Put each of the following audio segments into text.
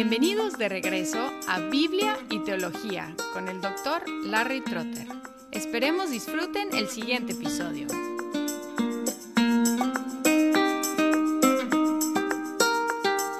Bienvenidos de regreso a Biblia y Teología con el doctor Larry Trotter. Esperemos disfruten el siguiente episodio.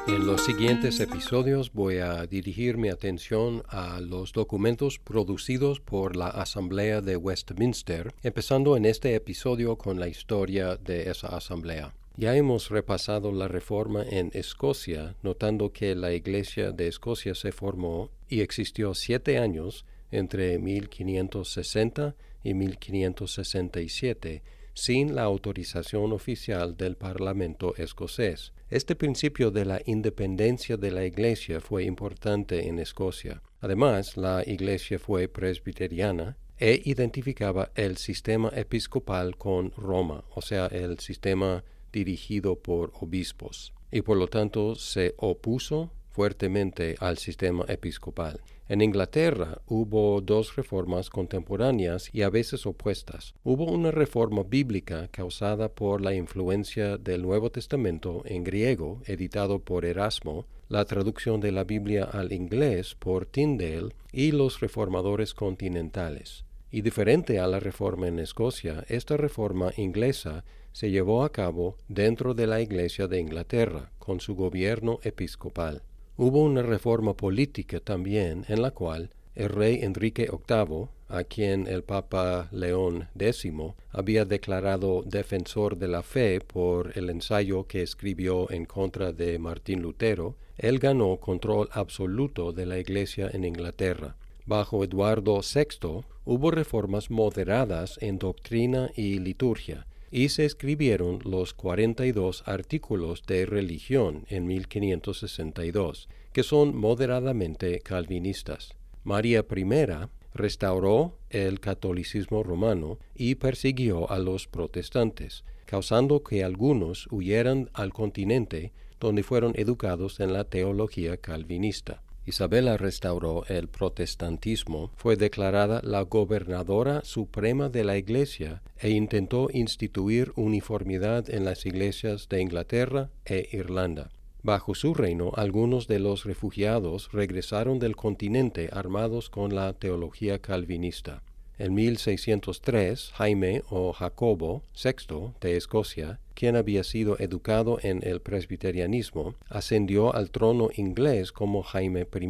En los siguientes episodios voy a dirigir mi atención a los documentos producidos por la Asamblea de Westminster, empezando en este episodio con la historia de esa asamblea. Ya hemos repasado la reforma en Escocia, notando que la Iglesia de Escocia se formó y existió siete años entre 1560 y 1567 sin la autorización oficial del Parlamento escocés. Este principio de la independencia de la Iglesia fue importante en Escocia. Además, la Iglesia fue presbiteriana e identificaba el sistema episcopal con Roma, o sea, el sistema dirigido por obispos y por lo tanto se opuso fuertemente al sistema episcopal. En Inglaterra hubo dos reformas contemporáneas y a veces opuestas. Hubo una reforma bíblica causada por la influencia del Nuevo Testamento en griego, editado por Erasmo, la traducción de la Biblia al inglés por Tyndale y los reformadores continentales. Y diferente a la reforma en Escocia, esta reforma inglesa se llevó a cabo dentro de la Iglesia de Inglaterra, con su gobierno episcopal. Hubo una reforma política también en la cual el rey Enrique VIII, a quien el Papa León X había declarado defensor de la fe por el ensayo que escribió en contra de Martín Lutero, él ganó control absoluto de la Iglesia en Inglaterra. Bajo Eduardo VI hubo reformas moderadas en doctrina y liturgia, y se escribieron los 42 artículos de religión en 1562, que son moderadamente calvinistas. María I restauró el catolicismo romano y persiguió a los protestantes, causando que algunos huyeran al continente donde fueron educados en la teología calvinista. Isabela restauró el protestantismo, fue declarada la gobernadora suprema de la Iglesia e intentó instituir uniformidad en las iglesias de Inglaterra e Irlanda. Bajo su reino, algunos de los refugiados regresaron del continente armados con la teología calvinista. En 1603, Jaime o Jacobo VI de Escocia, quien había sido educado en el presbiterianismo, ascendió al trono inglés como Jaime I.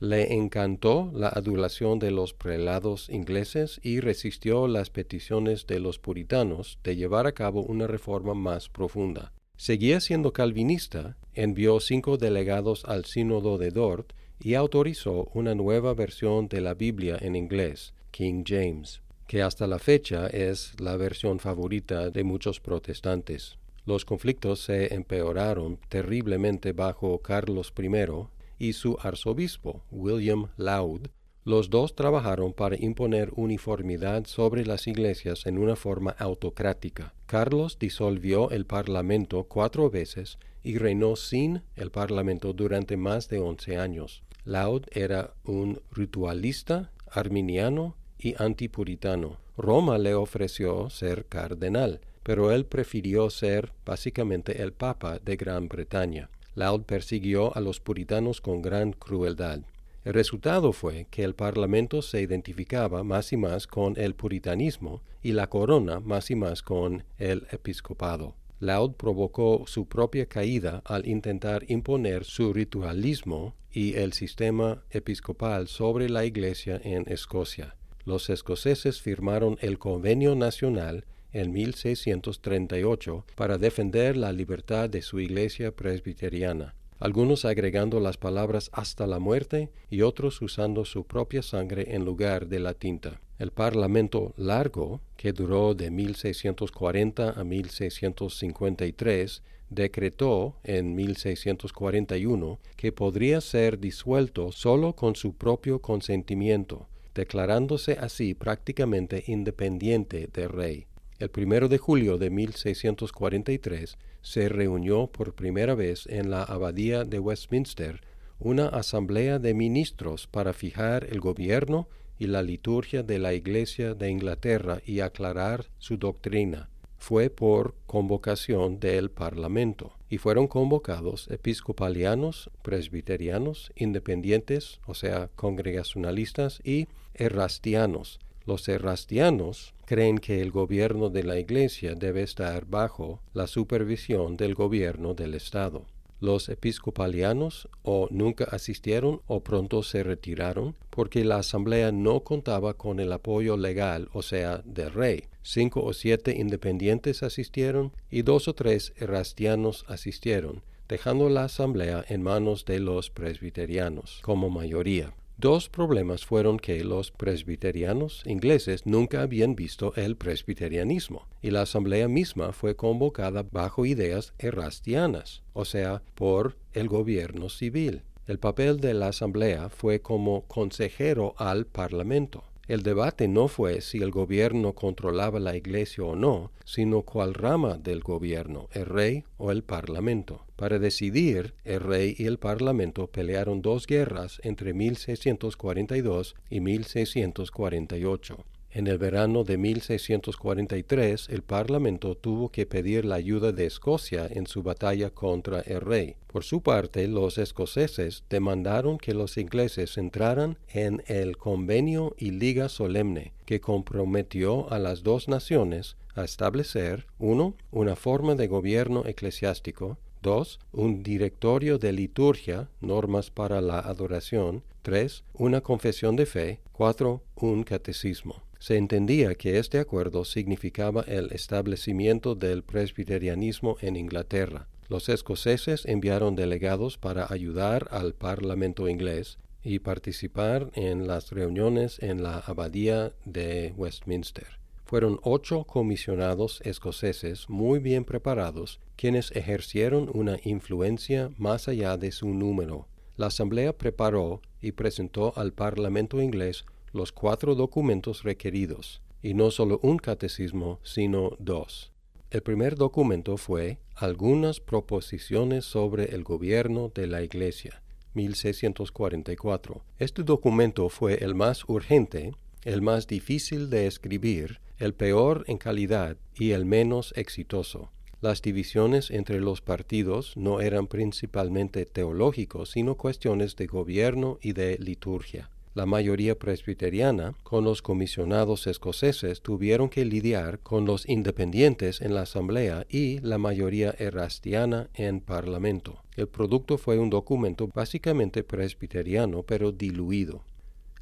Le encantó la adulación de los prelados ingleses y resistió las peticiones de los puritanos de llevar a cabo una reforma más profunda. Seguía siendo calvinista, envió cinco delegados al sínodo de Dort y autorizó una nueva versión de la Biblia en inglés, King James, que hasta la fecha es la versión favorita de muchos protestantes. Los conflictos se empeoraron terriblemente bajo Carlos I y su arzobispo, William Laud. Los dos trabajaron para imponer uniformidad sobre las iglesias en una forma autocrática. Carlos disolvió el parlamento cuatro veces y reinó sin el parlamento durante más de once años. Laud era un ritualista arminiano y antipuritano. Roma le ofreció ser cardenal, pero él prefirió ser básicamente el Papa de Gran Bretaña. Laud persiguió a los puritanos con gran crueldad. El resultado fue que el Parlamento se identificaba más y más con el puritanismo y la corona más y más con el episcopado. Laud provocó su propia caída al intentar imponer su ritualismo y el sistema episcopal sobre la Iglesia en Escocia los escoceses firmaron el Convenio Nacional en 1638 para defender la libertad de su iglesia presbiteriana, algunos agregando las palabras hasta la muerte y otros usando su propia sangre en lugar de la tinta. El Parlamento largo, que duró de 1640 a 1653, decretó en 1641 que podría ser disuelto solo con su propio consentimiento, declarándose así prácticamente independiente del rey. El primero de julio de 1643 se reunió por primera vez en la abadía de Westminster una asamblea de ministros para fijar el gobierno y la liturgia de la Iglesia de Inglaterra y aclarar su doctrina. fue por convocación del Parlamento y fueron convocados episcopalianos, presbiterianos, independientes, o sea, congregacionalistas y errastianos. Los errastianos creen que el gobierno de la Iglesia debe estar bajo la supervisión del gobierno del Estado. Los episcopalianos o nunca asistieron o pronto se retiraron porque la asamblea no contaba con el apoyo legal, o sea, del rey. Cinco o siete independientes asistieron y dos o tres erastianos asistieron, dejando la asamblea en manos de los presbiterianos como mayoría. Dos problemas fueron que los presbiterianos ingleses nunca habían visto el presbiterianismo, y la asamblea misma fue convocada bajo ideas errastianas, o sea, por el gobierno civil. El papel de la asamblea fue como consejero al parlamento. El debate no fue si el gobierno controlaba la iglesia o no, sino cuál rama del gobierno, el rey o el parlamento. Para decidir, el rey y el parlamento pelearon dos guerras entre 1642 y 1648. En el verano de 1643, el Parlamento tuvo que pedir la ayuda de Escocia en su batalla contra el rey. Por su parte, los escoceses demandaron que los ingleses entraran en el convenio y liga solemne que comprometió a las dos naciones a establecer 1. una forma de gobierno eclesiástico, 2. Un directorio de liturgia, normas para la adoración. 3. Una confesión de fe. 4. Un catecismo. Se entendía que este acuerdo significaba el establecimiento del presbiterianismo en Inglaterra. Los escoceses enviaron delegados para ayudar al Parlamento inglés y participar en las reuniones en la abadía de Westminster. Fueron ocho comisionados escoceses muy bien preparados quienes ejercieron una influencia más allá de su número. La Asamblea preparó y presentó al Parlamento inglés los cuatro documentos requeridos, y no solo un catecismo, sino dos. El primer documento fue Algunas proposiciones sobre el gobierno de la Iglesia, 1644. Este documento fue el más urgente, el más difícil de escribir, el peor en calidad y el menos exitoso. Las divisiones entre los partidos no eran principalmente teológicos, sino cuestiones de gobierno y de liturgia. La mayoría presbiteriana, con los comisionados escoceses, tuvieron que lidiar con los independientes en la Asamblea y la mayoría erastiana en Parlamento. El producto fue un documento básicamente presbiteriano, pero diluido.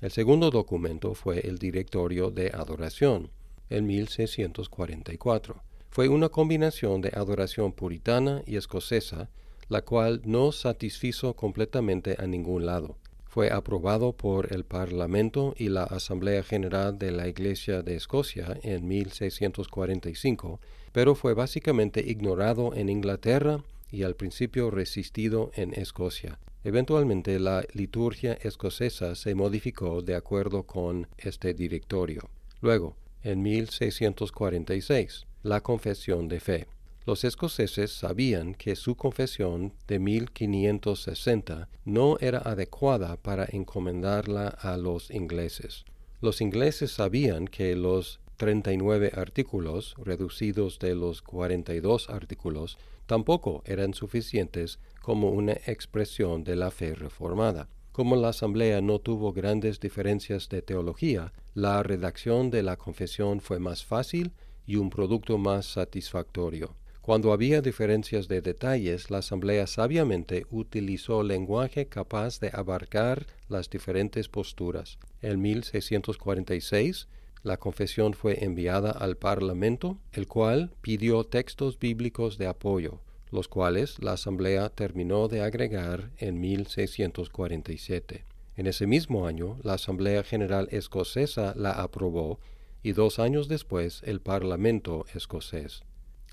El segundo documento fue el Directorio de Adoración, en 1644. Fue una combinación de adoración puritana y escocesa, la cual no satisfizo completamente a ningún lado fue aprobado por el Parlamento y la Asamblea General de la Iglesia de Escocia en 1645, pero fue básicamente ignorado en Inglaterra y al principio resistido en Escocia. Eventualmente la liturgia escocesa se modificó de acuerdo con este directorio. Luego, en 1646, la confesión de fe. Los escoceses sabían que su confesión de 1560 no era adecuada para encomendarla a los ingleses. Los ingleses sabían que los 39 artículos, reducidos de los 42 artículos, tampoco eran suficientes como una expresión de la fe reformada. Como la Asamblea no tuvo grandes diferencias de teología, la redacción de la confesión fue más fácil y un producto más satisfactorio. Cuando había diferencias de detalles, la Asamblea sabiamente utilizó lenguaje capaz de abarcar las diferentes posturas. En 1646, la confesión fue enviada al Parlamento, el cual pidió textos bíblicos de apoyo, los cuales la Asamblea terminó de agregar en 1647. En ese mismo año, la Asamblea General Escocesa la aprobó y dos años después el Parlamento escocés.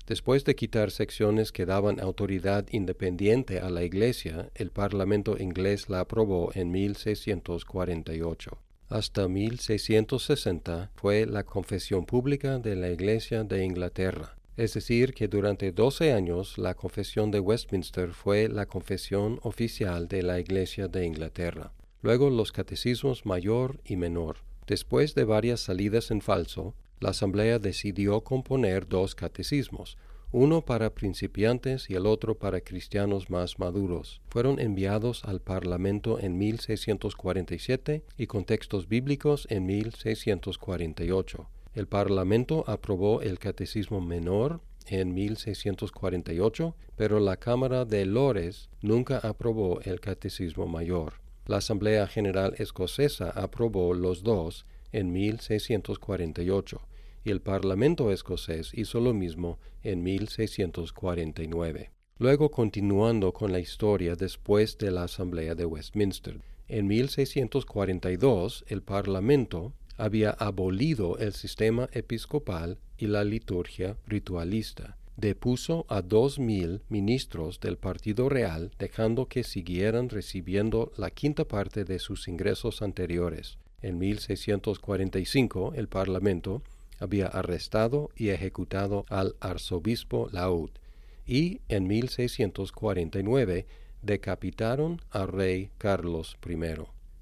Después de quitar secciones que daban autoridad independiente a la Iglesia, el Parlamento inglés la aprobó en 1648. Hasta 1660 fue la confesión pública de la Iglesia de Inglaterra. Es decir, que durante doce años la confesión de Westminster fue la confesión oficial de la Iglesia de Inglaterra. Luego los catecismos mayor y menor. Después de varias salidas en falso, la Asamblea decidió componer dos catecismos, uno para principiantes y el otro para cristianos más maduros. Fueron enviados al Parlamento en 1647 y con textos bíblicos en 1648. El Parlamento aprobó el Catecismo Menor en 1648, pero la Cámara de Lores nunca aprobó el Catecismo Mayor. La Asamblea General Escocesa aprobó los dos en 1648 y el Parlamento escocés hizo lo mismo en 1649. Luego continuando con la historia después de la Asamblea de Westminster. En 1642 el Parlamento había abolido el sistema episcopal y la liturgia ritualista. Depuso a dos mil ministros del Partido Real, dejando que siguieran recibiendo la quinta parte de sus ingresos anteriores. En 1645 el Parlamento había arrestado y ejecutado al arzobispo Laud y en 1649 decapitaron al rey Carlos I.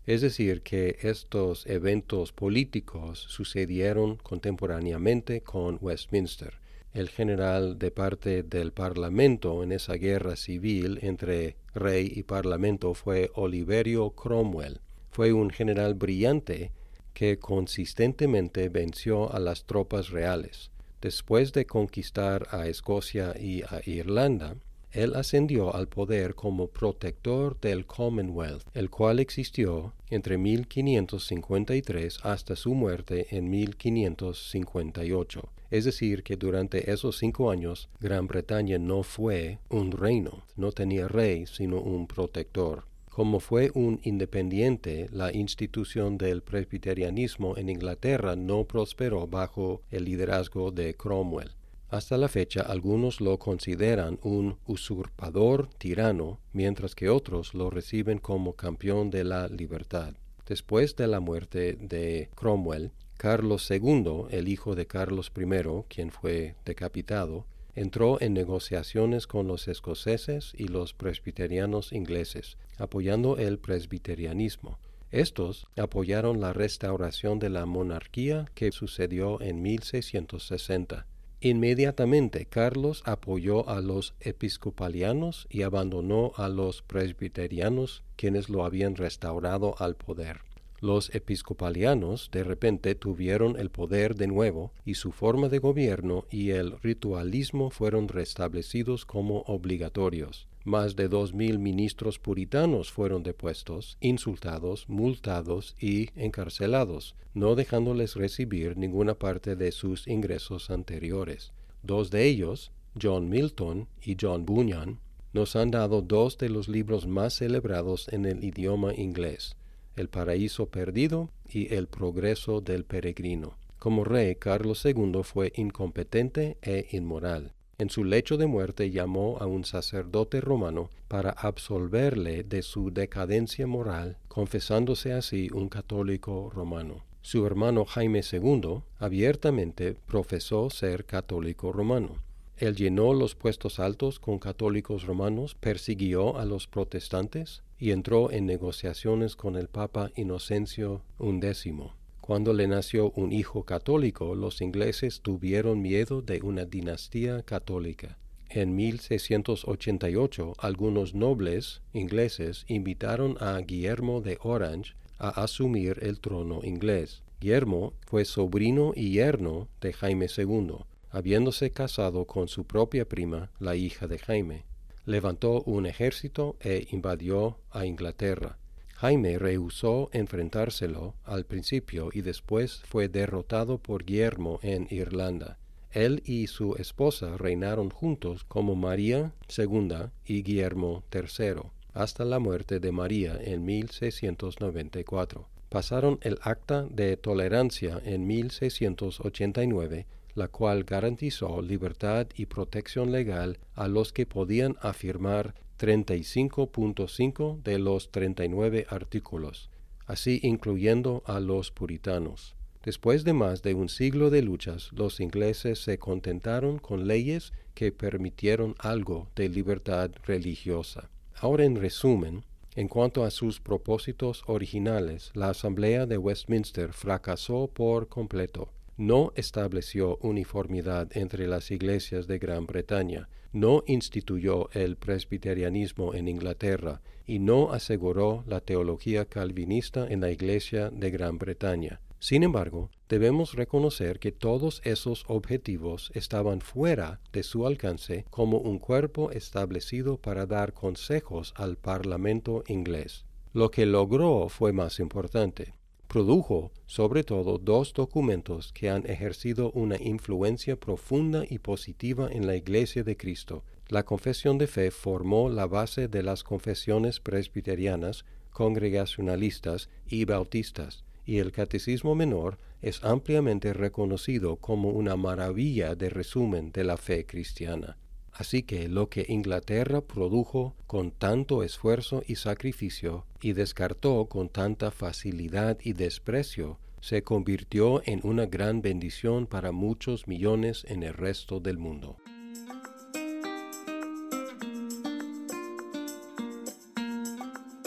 Es decir, que estos eventos políticos sucedieron contemporáneamente con Westminster. El general de parte del Parlamento en esa guerra civil entre rey y Parlamento fue Oliverio Cromwell. Fue un general brillante que consistentemente venció a las tropas reales. Después de conquistar a Escocia y a Irlanda, él ascendió al poder como protector del Commonwealth, el cual existió entre 1553 hasta su muerte en 1558. Es decir, que durante esos cinco años Gran Bretaña no fue un reino, no tenía rey, sino un protector. Como fue un independiente, la institución del presbiterianismo en Inglaterra no prosperó bajo el liderazgo de Cromwell. Hasta la fecha algunos lo consideran un usurpador tirano, mientras que otros lo reciben como campeón de la libertad. Después de la muerte de Cromwell, Carlos II, el hijo de Carlos I, quien fue decapitado, entró en negociaciones con los escoceses y los presbiterianos ingleses, apoyando el presbiterianismo. Estos apoyaron la restauración de la monarquía que sucedió en 1660. Inmediatamente Carlos apoyó a los episcopalianos y abandonó a los presbiterianos, quienes lo habían restaurado al poder. Los episcopalianos de repente tuvieron el poder de nuevo y su forma de gobierno y el ritualismo fueron restablecidos como obligatorios. Más de dos mil ministros puritanos fueron depuestos, insultados, multados y encarcelados, no dejándoles recibir ninguna parte de sus ingresos anteriores. Dos de ellos, John Milton y John Bunyan, nos han dado dos de los libros más celebrados en el idioma inglés, el paraíso perdido y el progreso del peregrino. Como rey, Carlos II fue incompetente e inmoral. En su lecho de muerte llamó a un sacerdote romano para absolverle de su decadencia moral, confesándose así un católico romano. Su hermano Jaime II abiertamente profesó ser católico romano. Él llenó los puestos altos con católicos romanos, persiguió a los protestantes y entró en negociaciones con el Papa Inocencio XI. Cuando le nació un hijo católico, los ingleses tuvieron miedo de una dinastía católica. En 1688, algunos nobles ingleses invitaron a Guillermo de Orange a asumir el trono inglés. Guillermo fue sobrino y yerno de Jaime II, habiéndose casado con su propia prima, la hija de Jaime. Levantó un ejército e invadió a Inglaterra. Jaime rehusó enfrentárselo al principio y después fue derrotado por Guillermo en Irlanda. Él y su esposa reinaron juntos como María II y Guillermo III, hasta la muerte de María en 1694. Pasaron el Acta de Tolerancia en 1689 la cual garantizó libertad y protección legal a los que podían afirmar 35.5 de los 39 artículos, así incluyendo a los puritanos. Después de más de un siglo de luchas, los ingleses se contentaron con leyes que permitieron algo de libertad religiosa. Ahora en resumen, en cuanto a sus propósitos originales, la Asamblea de Westminster fracasó por completo no estableció uniformidad entre las iglesias de Gran Bretaña, no instituyó el presbiterianismo en Inglaterra y no aseguró la teología calvinista en la iglesia de Gran Bretaña. Sin embargo, debemos reconocer que todos esos objetivos estaban fuera de su alcance como un cuerpo establecido para dar consejos al Parlamento inglés. Lo que logró fue más importante. Produjo, sobre todo, dos documentos que han ejercido una influencia profunda y positiva en la Iglesia de Cristo. La confesión de fe formó la base de las confesiones presbiterianas, congregacionalistas y bautistas y el Catecismo Menor es ampliamente reconocido como una maravilla de resumen de la fe cristiana. Así que lo que Inglaterra produjo con tanto esfuerzo y sacrificio y descartó con tanta facilidad y desprecio, se convirtió en una gran bendición para muchos millones en el resto del mundo.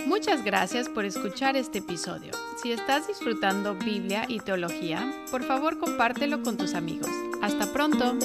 Muchas gracias por escuchar este episodio. Si estás disfrutando Biblia y teología, por favor compártelo con tus amigos. Hasta pronto.